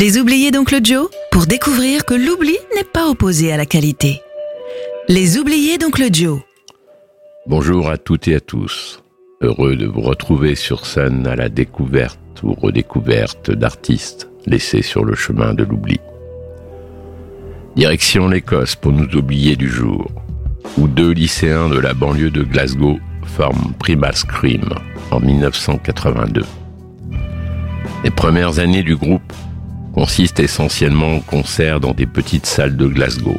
Les oubliés d'Oncle Joe pour découvrir que l'oubli n'est pas opposé à la qualité. Les oubliés d'Oncle Joe. Bonjour à toutes et à tous. Heureux de vous retrouver sur scène à la découverte ou redécouverte d'artistes laissés sur le chemin de l'oubli. Direction l'Écosse pour nous oublier du jour, où deux lycéens de la banlieue de Glasgow forment Primal Scream en 1982. Les premières années du groupe consistent essentiellement en concerts dans des petites salles de Glasgow,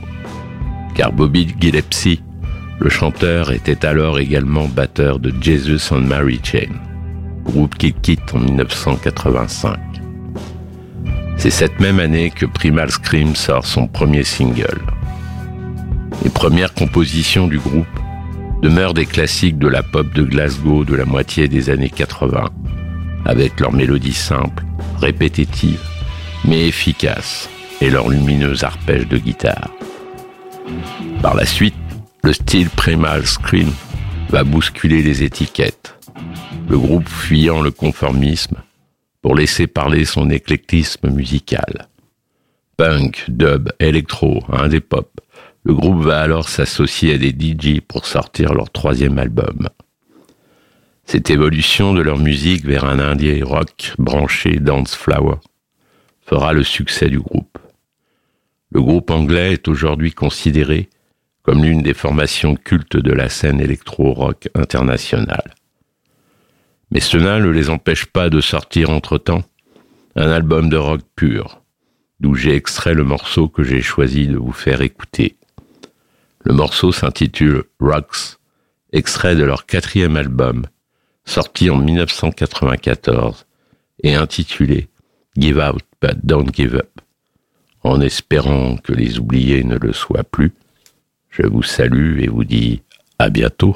car Bobby Gillespie, le chanteur, était alors également batteur de Jesus and Mary Chain, groupe qu'il quitte en 1985. C'est cette même année que Primal Scream sort son premier single. Les premières compositions du groupe demeurent des classiques de la pop de Glasgow de la moitié des années 80, avec leurs mélodies simples, répétitives, mais efficaces, et leurs lumineux arpèges de guitare. Par la suite, le style Primal Scream va bousculer les étiquettes, le groupe fuyant le conformisme pour laisser parler son éclectisme musical. Punk, dub, électro, indé pop, le groupe va alors s'associer à des DJ pour sortir leur troisième album. Cette évolution de leur musique vers un indie rock branché dance flower fera le succès du groupe. Le groupe anglais est aujourd'hui considéré comme l'une des formations cultes de la scène électro-rock internationale. Mais cela ne les empêche pas de sortir entre-temps un album de rock pur, d'où j'ai extrait le morceau que j'ai choisi de vous faire écouter. Le morceau s'intitule Rocks, extrait de leur quatrième album, sorti en 1994 et intitulé Give Out But Don't Give Up. En espérant que les oubliés ne le soient plus, je vous salue et vous dis à bientôt.